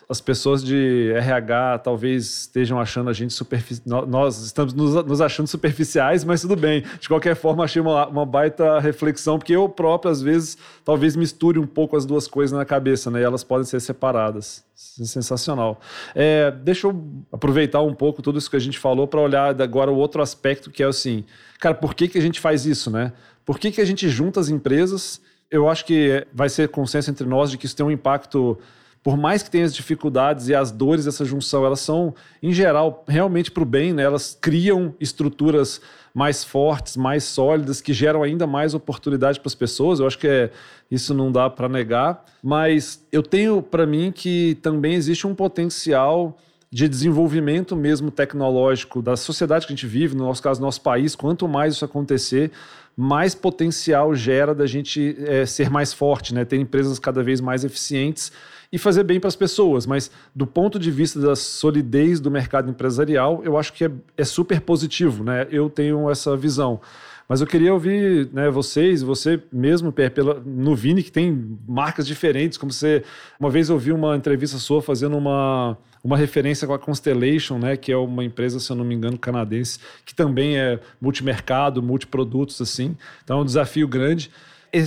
as pessoas de RH talvez estejam achando a gente superficial. Nós estamos nos, achando superficiais, mas tudo bem. De qualquer forma, achei uma, uma, baita reflexão, porque eu próprio, às vezes, talvez misture um pouco as duas coisas na cabeça, né? E elas podem ser separadas. Sensacional. É, deixa eu aproveitar um pouco tudo isso que a gente falou para olhar agora o outro aspecto, que é assim, cara, por que, que a gente faz isso, né? Por que, que a gente junta as empresas? Eu acho que vai ser consenso entre nós de que isso tem um impacto por mais que tenha as dificuldades e as dores dessa junção, elas são, em geral, realmente para o bem, né? elas criam estruturas mais fortes, mais sólidas, que geram ainda mais oportunidade para as pessoas. Eu acho que é, isso não dá para negar, mas eu tenho para mim que também existe um potencial de desenvolvimento mesmo tecnológico da sociedade que a gente vive, no nosso caso, nosso país. Quanto mais isso acontecer, mais potencial gera da gente é, ser mais forte, né? ter empresas cada vez mais eficientes e fazer bem para as pessoas. Mas do ponto de vista da solidez do mercado empresarial, eu acho que é, é super positivo, né? Eu tenho essa visão. Mas eu queria ouvir né, vocês, você mesmo, pela, no Vini, que tem marcas diferentes, como você. Uma vez eu ouvi uma entrevista sua fazendo uma, uma referência com a Constellation, né, que é uma empresa, se eu não me engano, canadense, que também é multimercado, multiprodutos, assim. Então é um desafio grande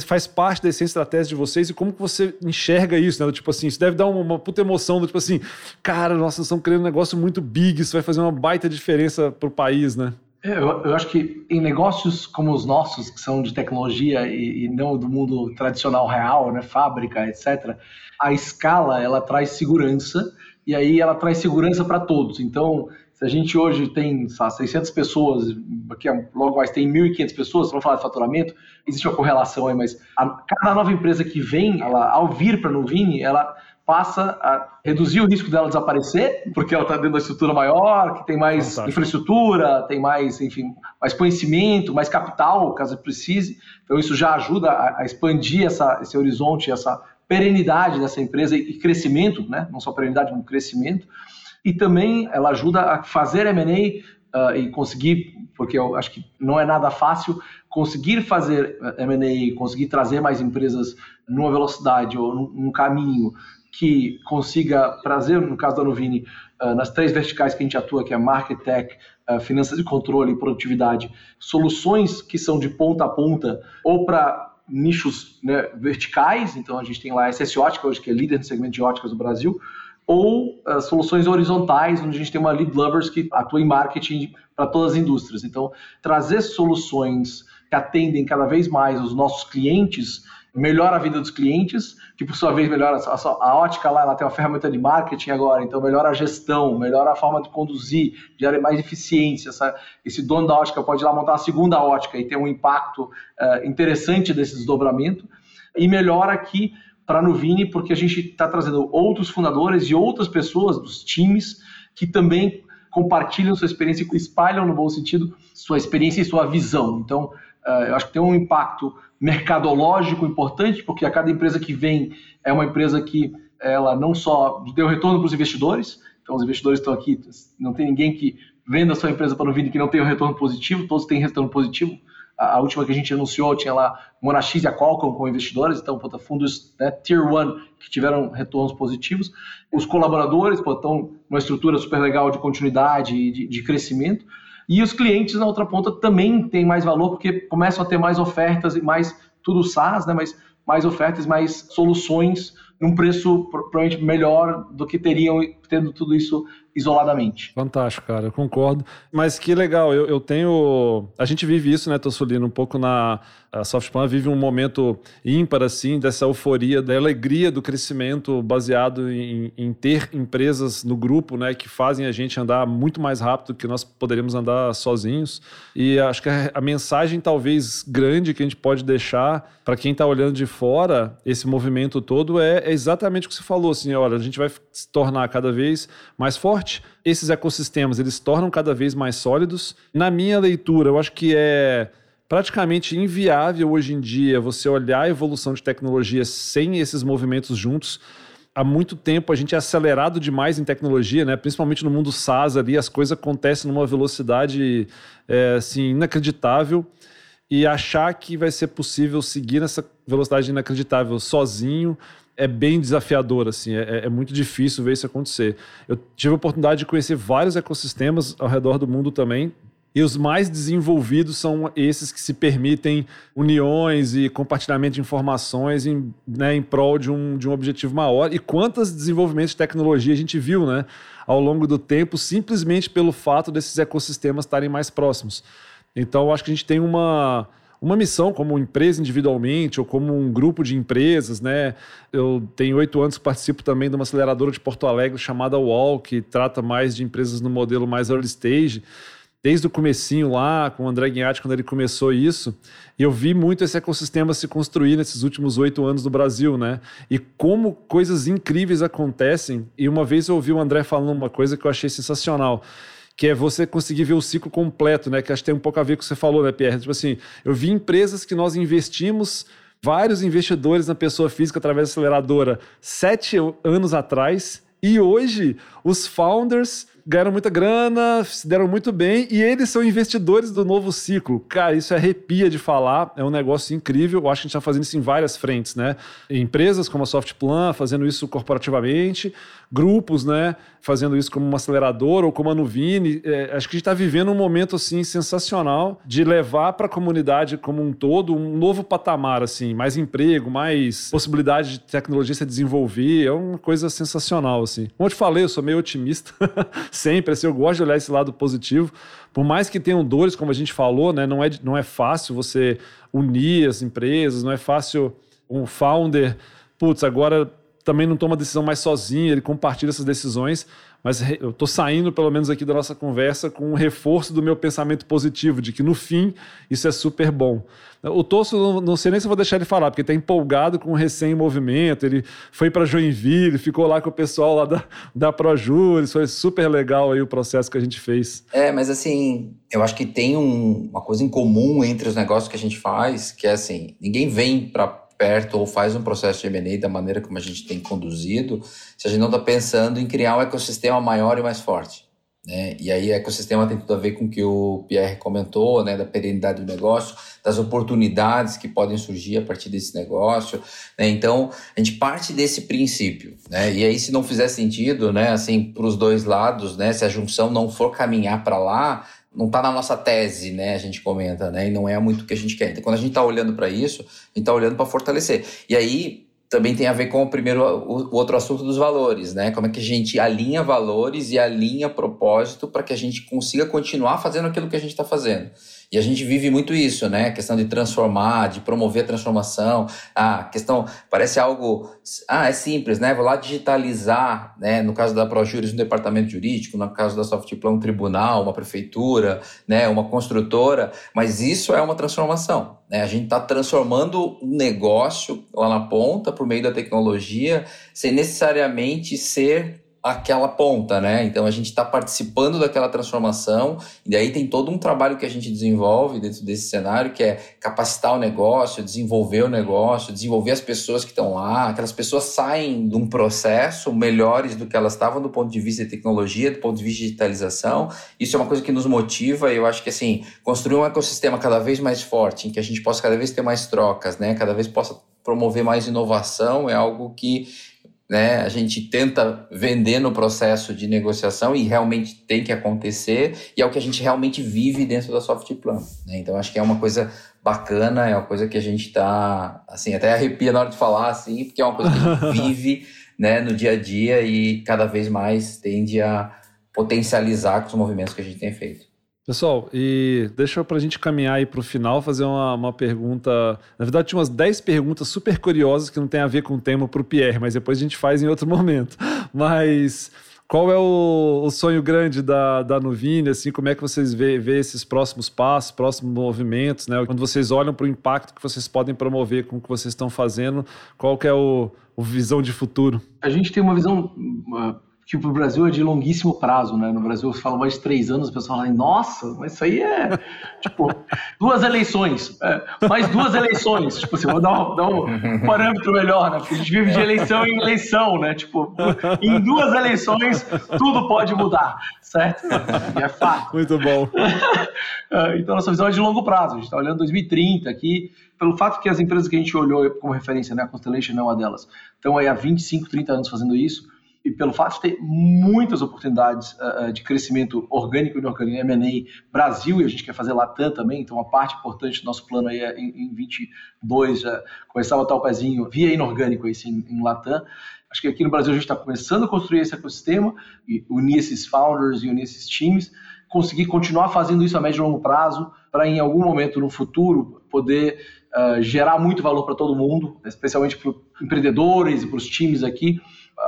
faz parte da essência estratégia de vocês e como que você enxerga isso, né? Tipo assim, isso deve dar uma, uma puta emoção do tipo assim, cara, nós estamos criando um negócio muito big, isso vai fazer uma baita diferença para o país, né? É, eu, eu, acho que em negócios como os nossos, que são de tecnologia e, e, não do mundo tradicional real, né, fábrica, etc., a escala ela traz segurança e aí ela traz segurança para todos. Então, se a gente hoje tem sabe, 600 pessoas, aqui logo mais tem 1.500 pessoas, vamos falar de faturamento, existe uma correlação aí, mas a, cada nova empresa que vem, ela, ao vir para a Nuvini, ela passa a reduzir o risco dela desaparecer, porque ela está dentro da estrutura maior, que tem mais Fantástico. infraestrutura, tem mais, enfim, mais conhecimento, mais capital, caso precise. Então isso já ajuda a, a expandir essa, esse horizonte, essa perenidade dessa empresa e crescimento, né? não só perenidade, mas crescimento e também ela ajuda a fazer M&A uh, e conseguir, porque eu acho que não é nada fácil, conseguir fazer uh, M&A, conseguir trazer mais empresas numa velocidade ou num, num caminho que consiga trazer, no caso da Novini, uh, nas três verticais que a gente atua, que é Market Tech, uh, Finanças de Controle e Produtividade, soluções que são de ponta a ponta ou para nichos né, verticais, então a gente tem lá a SS Ótica hoje, que é líder no segmento de óticas do Brasil, ou uh, soluções horizontais, onde a gente tem uma lead lovers que atua em marketing para todas as indústrias. Então, trazer soluções que atendem cada vez mais os nossos clientes melhora a vida dos clientes, que por sua vez melhora a, a, ótica lá, ela tem uma ferramenta de marketing agora, então melhora a gestão, melhora a forma de conduzir, gera mais eficiência. Essa, esse dono da ótica pode ir lá montar a segunda ótica e ter um impacto uh, interessante desse desdobramento. E melhora aqui para a Nuvini, porque a gente está trazendo outros fundadores e outras pessoas dos times que também compartilham sua experiência e espalham, no bom sentido, sua experiência e sua visão. Então, uh, eu acho que tem um impacto mercadológico importante, porque a cada empresa que vem é uma empresa que ela não só deu retorno para os investidores, então os investidores estão aqui, não tem ninguém que venda sua empresa para o Nuvini que não tenha um retorno positivo, todos têm retorno positivo, a, última que a gente anunciou tinha lá Monax e a Qualcomm como investidores, então puta, fundos né, Tier 1 que tiveram retornos positivos. Os colaboradores estão numa estrutura super legal de continuidade e de, de crescimento. E os clientes na outra ponta também têm mais valor porque começam a ter mais ofertas e mais tudo SaaS, né, mas mais ofertas, mais soluções num preço provavelmente melhor do que teriam tendo tudo isso isoladamente. Fantástico, cara, eu concordo. Mas que legal, eu, eu tenho. A gente vive isso, né, Tossolino, um pouco na. A Softpan vive um momento ímpar, assim, dessa euforia, da alegria do crescimento baseado em, em, ter empresas no grupo, né, que fazem a gente andar muito mais rápido que nós poderíamos andar sozinhos. E acho que a, a mensagem, talvez grande, que a gente pode deixar para quem está olhando de fora esse movimento todo é, é exatamente o que você falou, assim, olha, a gente vai se tornar cada vez mais forte esses ecossistemas eles tornam cada vez mais sólidos. Na minha leitura, eu acho que é praticamente inviável hoje em dia você olhar a evolução de tecnologia sem esses movimentos juntos. Há muito tempo a gente é acelerado demais em tecnologia, né? principalmente no mundo SaaS ali, as coisas acontecem numa velocidade é, assim, inacreditável. E achar que vai ser possível seguir nessa velocidade inacreditável sozinho é bem desafiador, assim, é, é, muito difícil ver isso acontecer. Eu tive a oportunidade de conhecer vários ecossistemas ao redor do mundo também, e os mais desenvolvidos são esses que se permitem uniões e compartilhamento de informações em, né, em prol de um, de um objetivo maior. E quantos desenvolvimentos de tecnologia a gente viu né, ao longo do tempo, simplesmente pelo fato desses ecossistemas estarem mais próximos. Então, acho que a gente tem uma uma missão como empresa individualmente ou como um grupo de empresas, né? Eu tenho oito anos que participo também de uma aceleradora de Porto Alegre chamada UOL, que trata mais de empresas no modelo mais early stage. Desde o comecinho lá, com o André Guiatti, quando ele começou isso, eu vi muito esse ecossistema se construir nesses últimos oito anos no Brasil, né? E como coisas incríveis acontecem. E uma vez eu ouvi o André falando uma coisa que eu achei sensacional que é você conseguir ver o ciclo completo, né? Que acho que tem um pouco a ver com o que você falou, né, Pierre? Tipo assim, eu vi empresas que nós investimos vários investidores na pessoa física através da aceleradora sete anos atrás e hoje os founders ganharam muita grana, se deram muito bem e eles são investidores do novo ciclo. Cara, isso arrepia de falar, é um negócio incrível. Eu acho que a gente está fazendo isso em várias frentes, né? Empresas como a Softplan fazendo isso corporativamente, grupos, né? Fazendo isso como uma aceleradora ou como a Nuvine. É, acho que a gente está vivendo um momento assim sensacional de levar para a comunidade como um todo um novo patamar, assim, mais emprego, mais possibilidade de tecnologia se desenvolver. É uma coisa sensacional, assim. Como eu te falei, eu sou meio otimista. <laughs> sempre. Assim, eu gosto de olhar esse lado positivo. Por mais que tenham dores, como a gente falou, né, não, é, não é fácil você unir as empresas, não é fácil um founder, putz, agora também não toma decisão mais sozinho, ele compartilha essas decisões, mas eu estou saindo, pelo menos aqui da nossa conversa, com um reforço do meu pensamento positivo, de que no fim isso é super bom. O Tosso, não sei nem se vou deixar ele falar, porque está empolgado com o recém-movimento, ele foi para Joinville, ficou lá com o pessoal lá da, da ProJuris, foi super legal aí o processo que a gente fez. É, mas assim, eu acho que tem um, uma coisa em comum entre os negócios que a gente faz, que é assim, ninguém vem para perto ou faz um processo de M&A da maneira como a gente tem conduzido, se a gente não está pensando em criar um ecossistema maior e mais forte. Né? E aí, ecossistema tem tudo a ver com o que o Pierre comentou, né? da perenidade do negócio, das oportunidades que podem surgir a partir desse negócio. Né? Então, a gente parte desse princípio. Né? E aí, se não fizer sentido, né? assim, para os dois lados, né? se a junção não for caminhar para lá, não está na nossa tese, né? A gente comenta, né? E não é muito o que a gente quer. Então, quando a gente está olhando para isso, a gente está olhando para fortalecer. E aí também tem a ver com o primeiro, o, o, outro assunto dos valores, né? Como é que a gente alinha valores e alinha propósito para que a gente consiga continuar fazendo aquilo que a gente está fazendo. E a gente vive muito isso, né? A questão de transformar, de promover a transformação. A questão parece algo. Ah, é simples, né? Vou lá digitalizar, né? No caso da ProJuris, um departamento jurídico, no caso da Softplan, um tribunal, uma prefeitura, né? Uma construtora. Mas isso é uma transformação. Né? A gente está transformando um negócio lá na ponta por meio da tecnologia, sem necessariamente ser aquela ponta, né? Então a gente está participando daquela transformação, e daí tem todo um trabalho que a gente desenvolve dentro desse cenário, que é capacitar o negócio, desenvolver o negócio, desenvolver as pessoas que estão lá, aquelas pessoas saem de um processo melhores do que elas estavam do ponto de vista de tecnologia, do ponto de vista de digitalização. Isso é uma coisa que nos motiva, e eu acho que assim, construir um ecossistema cada vez mais forte, em que a gente possa cada vez ter mais trocas, né? Cada vez possa promover mais inovação, é algo que né? A gente tenta vender no processo de negociação e realmente tem que acontecer, e é o que a gente realmente vive dentro da Softplan. Né? Então acho que é uma coisa bacana, é uma coisa que a gente está, assim, até arrepia na hora de falar, assim, porque é uma coisa que a gente <laughs> vive né, no dia a dia e cada vez mais tende a potencializar com os movimentos que a gente tem feito. Pessoal, e deixa para a gente caminhar aí para o final, fazer uma, uma, pergunta. Na verdade, tinha umas 10 perguntas super curiosas que não tem a ver com o tema para o Pierre, mas depois a gente faz em outro <laughs> momento. Mas qual é o, o sonho grande da, da Nuvini? Assim, como é que vocês vê esses próximos passos, próximos movimentos? Né? Quando vocês olham para o impacto que vocês podem promover com o que vocês estão fazendo, qual que é o, o visão de futuro? A gente tem uma visão que para o Brasil é de longuíssimo prazo, né? No Brasil se fala mais de três anos, o pessoal fala, nossa, mas isso aí é tipo duas eleições, é, mais duas eleições, tipo assim, vou dar um, dar um, parâmetro melhor, né? Porque a gente vive de eleição em eleição, né? Tipo, em duas eleições tudo pode mudar, certo? E é fato. Muito bom. <laughs> É, então nossa visão é de longo prazo, a gente está olhando 2030 aqui, pelo fato que as empresas que a gente olhou como referência, né? A Constellation não é uma delas, estão aí há 25, 30 anos fazendo isso e pelo fato de ter muitas oportunidades uh, de crescimento orgânico e inorgânico, M&A Brasil, e a gente quer fazer Latam também, então uma parte importante do nosso plano aí é em, em 22 já começar a botar o pezinho via inorgânico aí sim, em Latam. Acho que aqui no Brasil a gente está começando a construir esse ecossistema, e unir esses founders e unir esses times, conseguir continuar fazendo isso a médio e longo prazo, para em algum momento no futuro poder uh, gerar muito valor para todo mundo, especialmente para empreendedores e para os times aqui,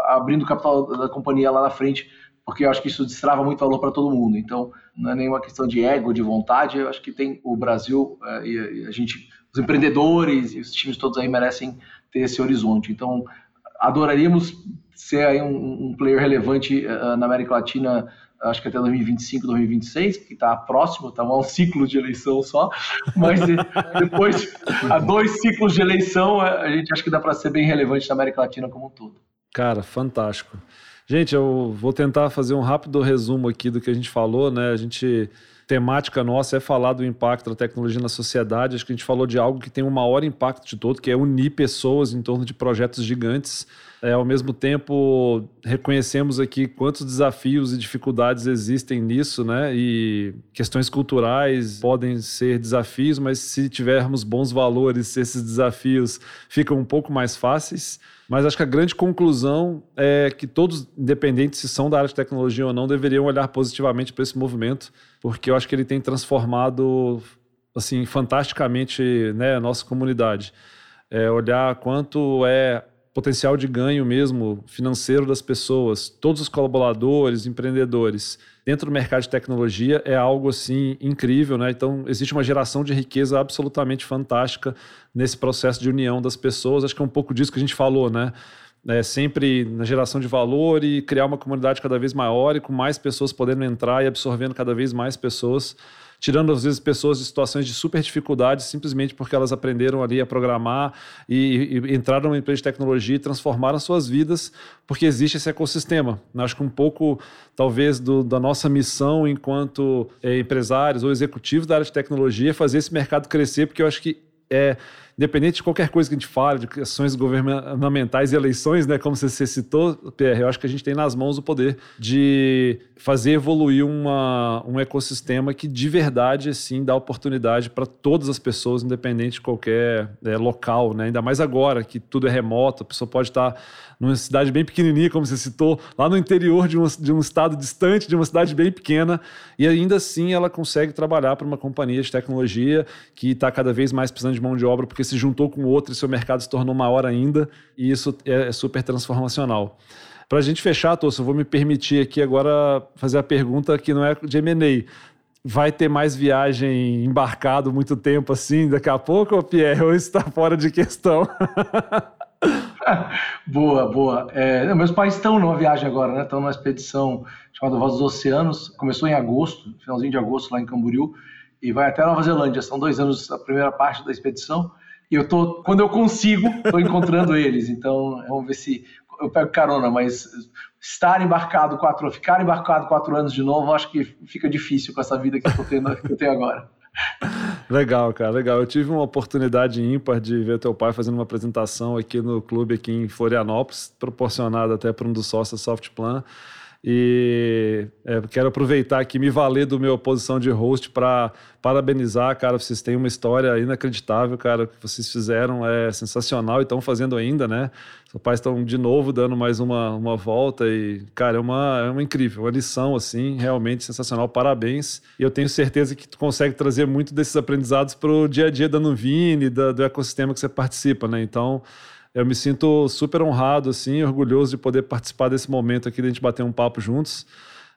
abrindo capital da companhia lá na frente, porque eu acho que isso destrava muito valor para todo mundo. Então, não é nenhuma questão de ego, de vontade, eu acho que tem o Brasil é, e a gente, os empreendedores e os times todos aí merecem ter esse horizonte. Então, adoraríamos ser aí um, um player relevante uh, na América Latina acho que até 2025, 2026, que está próximo, está um <laughs> ciclo de eleição só, mas depois, a dois ciclos de eleição, a gente acha que dá para ser bem relevante na América Latina como um todo. Cara, fantástico. Gente, eu vou tentar fazer um rápido resumo aqui do que a gente falou, né? A gente temática nossa é falar do impacto da tecnologia na sociedade. Acho que a gente falou de algo que tem o maior impacto de todo, que é unir pessoas em torno de projetos gigantes. É, ao mesmo tempo, reconhecemos aqui quantos desafios e dificuldades existem nisso, né? E questões culturais podem ser desafios, mas se tivermos bons valores, esses desafios ficam um pouco mais fáceis. Mas acho que a grande conclusão é que todos, independentes se são da área de tecnologia ou não, deveriam olhar positivamente para esse movimento, porque eu acho que ele tem transformado assim fantasticamente né, a nossa comunidade. É olhar quanto é potencial de ganho mesmo financeiro das pessoas, todos os colaboradores, empreendedores dentro do mercado de tecnologia é algo assim incrível, né? Então existe uma geração de riqueza absolutamente fantástica nesse processo de união das pessoas. Acho que é um pouco disso que a gente falou, né? É, sempre na geração de valor e criar uma comunidade cada vez maior e com mais pessoas podendo entrar e absorvendo cada vez mais pessoas tirando às vezes pessoas de situações de super dificuldade simplesmente porque elas aprenderam ali a programar e, e entraram numa empresa de tecnologia e transformaram suas vidas porque existe esse ecossistema. Acho que um pouco, talvez, do, da nossa missão enquanto é, empresários ou executivos da área de tecnologia é fazer esse mercado crescer, porque eu acho que é independente de qualquer coisa que a gente fale, de ações governamentais e eleições, né, como você citou, Pierre, eu acho que a gente tem nas mãos o poder de fazer evoluir uma, um ecossistema que de verdade assim dá oportunidade para todas as pessoas, independente de qualquer é, local, né? ainda mais agora que tudo é remoto, a pessoa pode estar numa cidade bem pequenininha, como você citou, lá no interior de um, de um estado distante, de uma cidade bem pequena, e ainda assim ela consegue trabalhar para uma companhia de tecnologia que está cada vez mais precisando de mão de obra porque se juntou com outro e seu mercado se tornou maior ainda, e isso é, é super transformacional. Para a gente fechar, Tosso, eu vou me permitir aqui agora fazer a pergunta que não é de M&A. Vai ter mais viagem embarcado muito tempo assim daqui a pouco, ou Pierre, ou está fora de questão? <laughs> boa, boa. É, meus pais estão numa viagem agora, né? Estão numa expedição chamada Voz dos Oceanos. Começou em agosto, finalzinho de agosto, lá em Camboriú, e vai até Nova Zelândia. São dois anos a primeira parte da expedição. E eu tô, quando eu consigo, estou encontrando eles. Então, vamos ver se eu pego carona, mas estar embarcado quatro, ficar embarcado quatro anos de novo, acho que fica difícil com essa vida que eu, tendo, que eu tenho agora. Legal, cara, legal. Eu tive uma oportunidade ímpar de ver teu pai fazendo uma apresentação aqui no clube aqui em Florianópolis, proporcionada até por um dos sócios da Softplan. E é, quero aproveitar aqui, me valer do meu posição de host para parabenizar, cara. Vocês têm uma história inacreditável, cara. O que vocês fizeram é sensacional e estão fazendo ainda, né? Seus pais estão de novo dando mais uma, uma volta e, cara, é uma, é uma incrível, uma lição, assim, realmente sensacional. Parabéns. E eu tenho certeza que tu consegue trazer muito desses aprendizados para o dia a dia da Nuvine, da, do ecossistema que você participa, né? Então eu me sinto super honrado, assim, orgulhoso de poder participar desse momento aqui, de a gente bater um papo juntos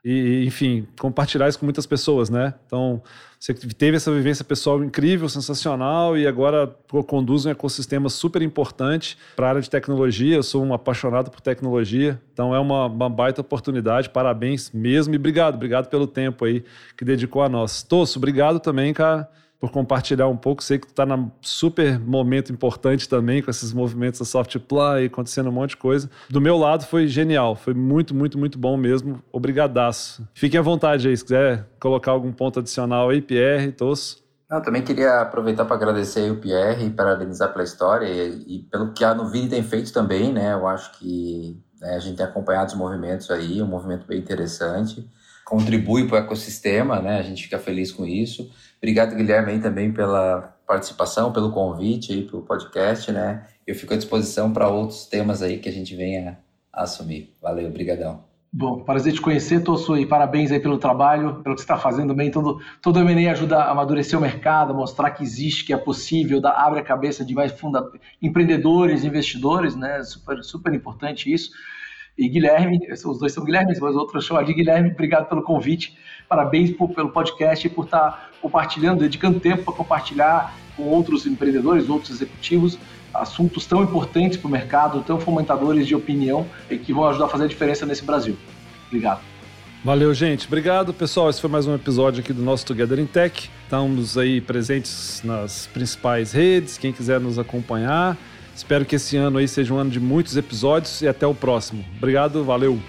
e, enfim, compartilhar isso com muitas pessoas, né? Então, você teve essa vivência pessoal incrível, sensacional e agora conduz um ecossistema super importante para a área de tecnologia. Eu sou um apaixonado por tecnologia, então é uma, uma baita oportunidade. Parabéns mesmo e obrigado, obrigado pelo tempo aí que dedicou a nós. Tosso, obrigado também, cara por compartilhar um pouco. Sei que tu está num super momento importante também com esses movimentos da e acontecendo um monte de coisa. Do meu lado foi genial, foi muito, muito, muito bom mesmo. Obrigadaço. Fiquem à vontade aí, se quiser colocar algum ponto adicional aí, Pierre, Tosso. Eu também queria aproveitar para agradecer o Pierre e parabenizar pela história e, e, pelo que a Nuvini tem feito também, né? Eu acho que né, a gente tem acompanhado os movimentos aí, um movimento bem interessante, contribui para o ecossistema, né? A gente fica feliz com isso. Obrigado, Guilherme, aí também pela participação, pelo convite aí para o podcast, né? Eu fico à disposição para outros temas aí que a gente venha assumir. Valeu, obrigadão. Bom, prazer te conhecer, Tosso, e parabéns aí pelo trabalho, pelo que você está fazendo bem. Todo, todo o M&A ajuda a amadurecer o mercado, mostrar que existe, que é possível, dá, abre a cabeça de mais funda, empreendedores, investidores, né? Super, super importante isso. E Guilherme, os dois são Guilherme, mas outro eu chamo de Guilherme, obrigado pelo convite, parabéns por, pelo podcast e por estar compartilhando, dedicando tempo para compartilhar com outros empreendedores, outros executivos, assuntos tão importantes para o mercado, tão fomentadores de opinião e que vão ajudar a fazer a diferença nesse Brasil. Obrigado. Valeu, gente. Obrigado, pessoal. Esse foi mais um episódio aqui do nosso Together in Tech. Estamos aí presentes nas principais redes. Quem quiser nos acompanhar, Espero que esse ano aí seja um ano de muitos episódios e até o próximo. Obrigado, valeu!